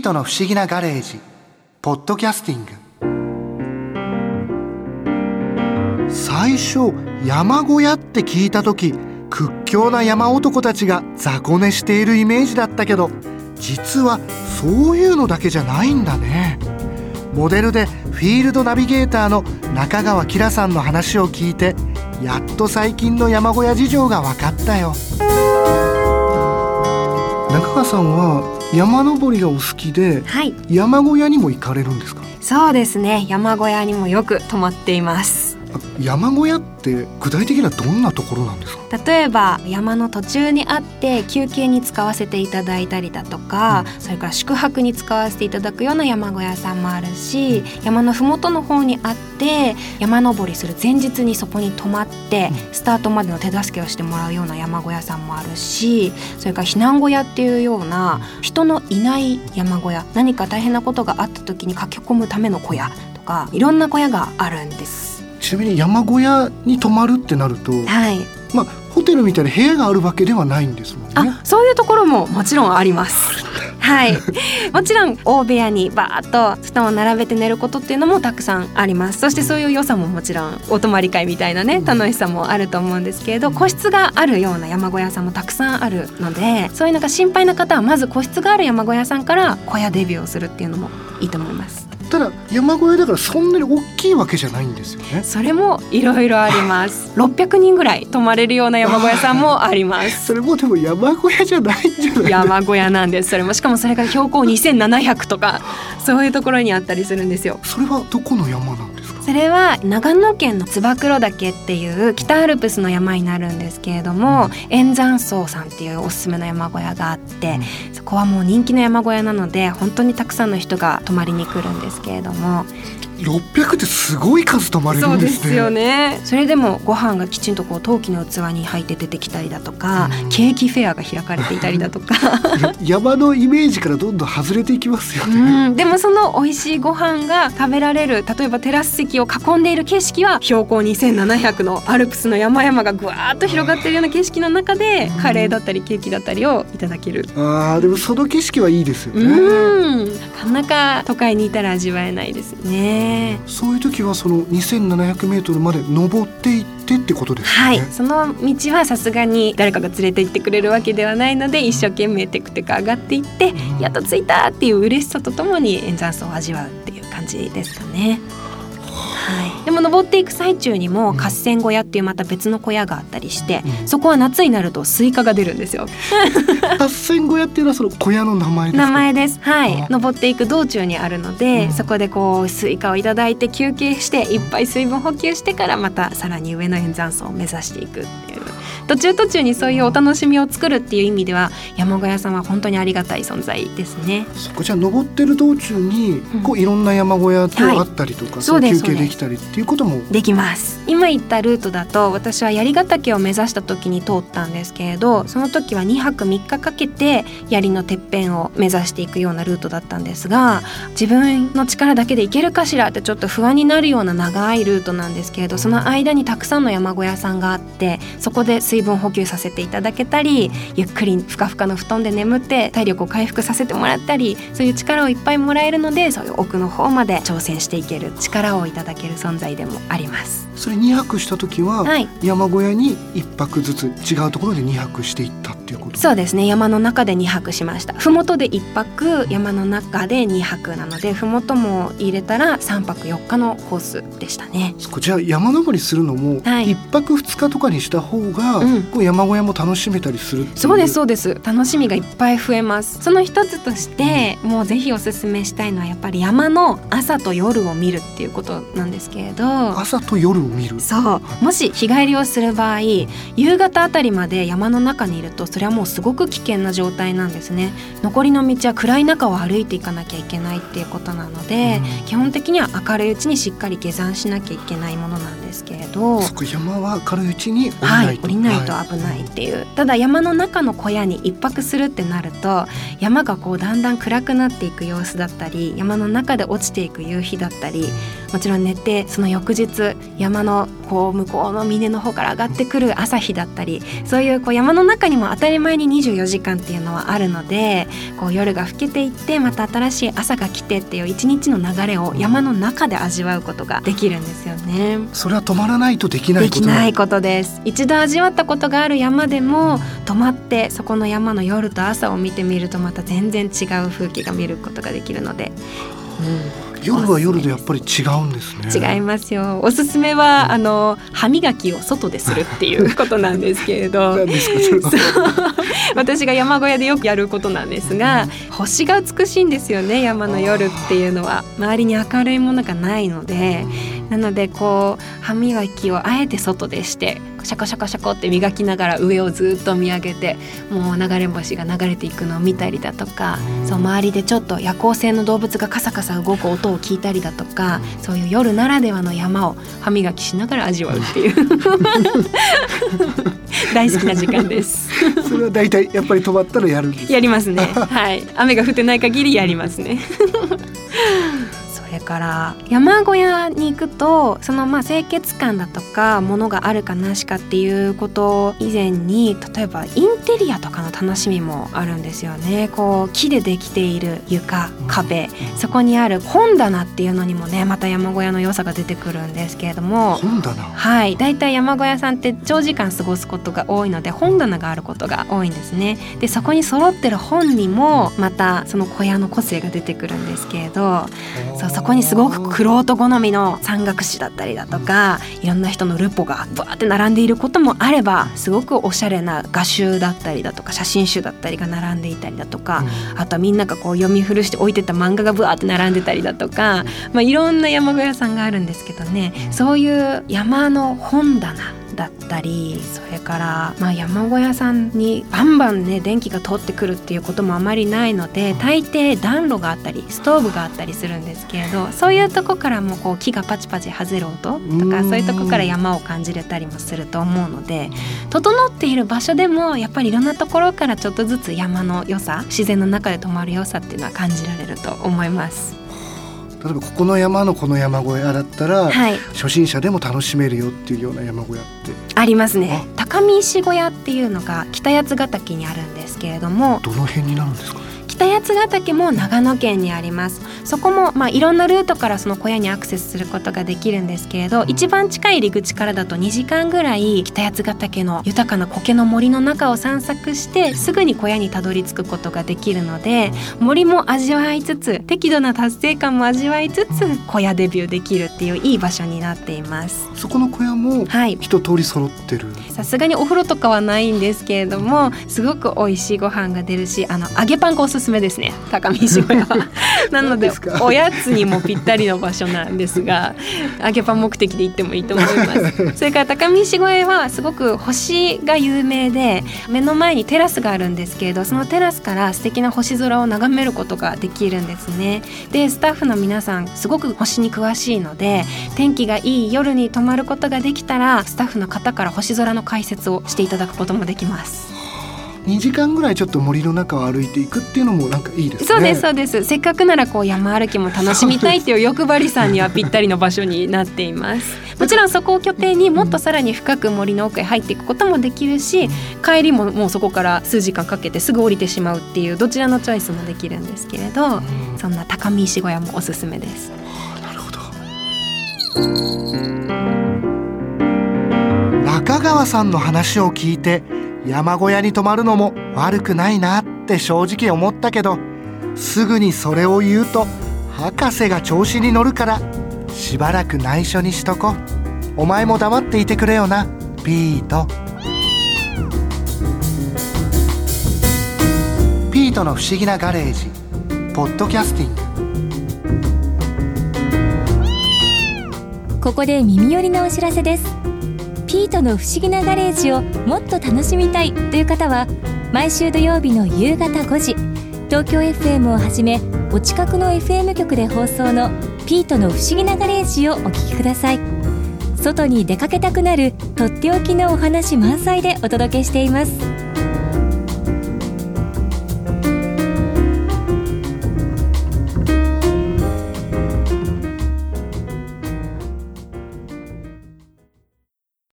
ートの不思議なガレージ。ポッドキャスティング。最初山小屋って聞いた時屈強な山男たちが雑魚寝しているイメージだったけど実はそういうのだけじゃないんだね。モデルでフィールドナビゲーターの中川きらさんの話を聞いてやっと最近の山小屋事情が分かったよ。中川さんは山登りがお好きで、はい、山小屋にも行かれるんですか？そうですね。山小屋にもよく泊まっています山小屋って具体的にはどんなところなんですか？例えば山の途中にあって休憩に使わせていただいたりだとか、うん、それから宿泊に使わせていただくような山小屋さんもあるし山の麓の方にあって山登りする前日にそこに泊まって、うん、スタートまでの手助けをしてもらうような山小屋さんもあるしそれから避難小屋っていうような人のいない山小屋何か大変なことがあった時に駆け込むための小屋とかいろんな小屋があるんです。ちなみに山小屋に泊まるってなると、はい、まあホテルみたいな部屋があるわけではないんですもんね。あ、そういうところももちろんあります。はい、もちろん大部屋にバーッと布団を並べて寝ることっていうのもたくさんありますそしてそういう良さももちろんお泊まり会みたいなね楽しさもあると思うんですけれど個室があるような山小屋さんもたくさんあるのでそういうのが心配な方はまず個室がある山小屋さんから小屋デビューをするっていうのもいいと思います。ただ山小屋だからそんなに大きいわけじゃないんですよね。それもいろいろあります。600人ぐらい泊まれるような山小屋さんもあります。それもでも山小屋じゃないんじゃない？山小屋なんです。それもしかもそれが標高2700とかそういうところにあったりするんですよ。それはどこの山なんですか？それは長野県の燕岳っていう北アルプスの山になるんですけれども、うん、円山荘さんっていうおすすめの山小屋があって、うん、そこはもう人気の山小屋なので本当にたくさんの人が泊まりに来るんですけれども600ってすごい数泊まれるんですね。そうですよね。それでもご飯がきちんとこう陶器の器に入って出てきたりだとか、うん、ケーキフェアが開かれていたりだとか 山のイメージからどんどん外れていきますよね。うん、でもその美味しいご飯が食べられる例えばテラス席を囲んでいる景色は標高2700のアルプスの山々がぐわーっと広がっているような景色の中でカレーだったりケーキだったりをいただける。ああでもその景色はいいですよね。うんなかなか都会にいたら味わえないですね。そういう時はその2700メートルまで登っていってってことですね。はい。その道はさすがに誰かが連れて行ってくれるわけではないので一生懸命テクテク上がっていって、うん、やっと着いたっていう嬉しさとともに燕山荘を味わうっていう感じですかね。はい、でも登っていく最中にも合戦小屋っていうまた別の小屋があったりして、うん、そこは夏になるとスイカが出るんですよ。合戦小屋っていうのはその小屋の名前名前です。はい、登っていく道中にあるので、うん、そこでこうスイカをいただいて休憩していっぱい水分補給してからまたさらに上の燕山荘を目指していくっていう。途中途中にそういうお楽しみを作るっていう意味では山小屋さんは本当にありがたい存在ですね。そこじゃ登ってる道中にこういろんな山小屋とあったりとか、はい、そう休憩できたりっていうこともできます。今言ったルートだと私は槍ヶ岳を目指した時に通ったんですけれどその時は2泊3日かけて槍のてっぺんを目指していくようなルートだったんですが自分の力だけで行けるかしらってちょっと不安になるような長いルートなんですけれどその間にたくさんの山小屋さんがあってそこで水水分補給させていただけたりゆっくりふかふかの布団で眠って体力を回復させてもらったりそういう力をいっぱいもらえるのでそういう奥の方まで挑戦していける力をいただける存在でもあります。それ2泊した時は、はい、山小屋に1泊ずつ違うところで2泊していったっていうこと？そうですね。山の中で2泊しました。麓で1泊山の中で2泊なので麓も入れたら3泊4日のコースでしたね。そこじゃあ山登りするのも1泊2日とかにした方が、うん、こう山小屋も楽しめたりするそうですそうです。楽しみがいっぱい増えます。その一つとして、うん、もうぜひおすすめしたいのはやっぱり山の朝と夜を見るっていうことなんですけれど。朝と夜を？見る。そう。もし日帰りをする場合夕方あたりまで山の中にいるとそれはもうすごく危険な状態なんですね。残りの道は暗い中を歩いていかなきゃいけないっていうことなので、うん、基本的には明るいうちにしっかり下山しなきゃいけないものなんですですけれど山は明るいうちに降りないと、はい、ないと危ないっていう、はい、ただ山の中の小屋に一泊するってなると山がこうだんだん暗くなっていく様子だったり山の中で落ちていく夕日だったりもちろん寝てその翌日山のこう向こうの峰の方から上がってくる朝日だったりそういうこう山の中にも当たり前に24時間っていうのはあるのでこう夜が更けていってまた新しい朝が来てっていう一日の流れを山の中で味わうことができるんですよね。それは止まらないとできないできないことです。一度味わったことがある山でも止まってそこの山の夜と朝を見てみるとまた全然違う風景が見ることができるので。うん夜は夜でやっぱり違うんですね。違いますよ。おすすめはあの歯磨きを外でするっていうことなんですけれど。私が山小屋でよくやることなんですが星が美しいんですよね山の夜っていうのは。周りに明るいものがないので。なのでこう歯磨きをあえて外でしてシャコシャコシャコって磨きながら上をずっと見上げてもう流れ星が流れていくのを見たりだとかそう周りでちょっと夜行性の動物がカサカサ動く音を聞いたりだとかそういう夜ならではの山を歯磨きしながら味わうっていう。大好きな時間です。それは大体やっぱり止まったらやるんですやりますね。はい。雨が降ってない限りやりますねから山小屋に行くとそのまあ清潔感だとかものがあるかなしかっていうこと以前に例えばインテリアとかの楽しみもあるんですよね。こう木でできている床壁、そこにある本棚っていうのにもねまた山小屋の良さが出てくるんですけれども。本棚？はい。だいたい山小屋さんって長時間過ごすことが多いので本棚があることが多いんですね。でそこに揃ってる本にもまたその小屋の個性が出てくるんですけれど。そうそこにすごく玄人好みの山岳史だったりだとかいろんな人のルポがバーって並んでいることもあればすごくおしゃれな画集だったりだとか写真集だったりが並んでいたりだとか、うん、あとはみんながこう読み古して置いてた漫画がブワーって並んでたりだとか、まあ、いろんな山小屋さんがあるんですけどねそういう山の本棚だったりそれから、まあ、山小屋さんにバンバンね電気が通ってくるっていうこともあまりないので大抵暖炉があったりストーブがあったりするんですけれどそういうとこからもこう木がパチパチ外れる音とかそういうとこから山を感じれたりもすると思うので整っている場所でもやっぱりいろんなところからちょっとずつ山の良さ自然の中で泊まる良さっていうのは感じられると思います。例えばここの山のこの山小屋だったら、はい、初心者でも楽しめるよっていうような山小屋って。ありますね。高見石小屋っていうのが北八ヶ岳にあるんですけれどもどの辺になるんですか？北八ヶ岳も長野県にあります。そこもまあいろんなルートからその小屋にアクセスすることができるんですけれど一番近い入り口からだと2時間ぐらい北八ヶ岳の豊かな苔の森の中を散策してすぐに小屋にたどり着くことができるので森も味わいつつ適度な達成感も味わいつつ小屋デビューできるっていういい場所になっています。そこの小屋も一通り揃ってる。さすがにお風呂とかはないんですけれどもすごく美味しいご飯が出るしあの揚げパンがおすすめめですね。高見小屋は。なのでおやつにもぴったりの場所なんですが 揚げパン目的で行ってもいいと思います。それから高見小屋はすごく星が有名で目の前にテラスがあるんですけれどそのテラスから素敵な星空を眺めることができるんですね。でスタッフの皆さんすごく星に詳しいので天気がいい夜に泊まることができたらスタッフの方から星空の解説をしていただくこともできます2時間ぐらいちょっと森の中を歩いていくっていうのもなんかいいですね。そうですそうです。せっかくならこう山歩きも楽しみたいっていう欲張りさんにはぴったりの場所になっています。もちろんそこを拠点にもっとさらに深く森の奥へ入っていくこともできるし帰りももうそこから数時間かけてすぐ降りてしまうっていうどちらのチョイスもできるんですけれど、そんな高見石小屋もおすすめです。なるほど。中川さんの話を聞いて山小屋に泊まるのも悪くないなって正直思ったけどすぐにそれを言うと博士が調子に乗るからしばらく内緒にしとこお前も黙っていてくれよなピート。ピートの不思議なガレージ。ポッドキャスティング。ここで耳寄りなお知らせです。ピートの不思議なガレージをもっと楽しみたいという方は毎週土曜日の夕方5時東京 FM をはじめお近くの FM 局で放送のピートの不思議なガレージをお聴きください。外に出かけたくなるとっておきのお話満載でお届けしています。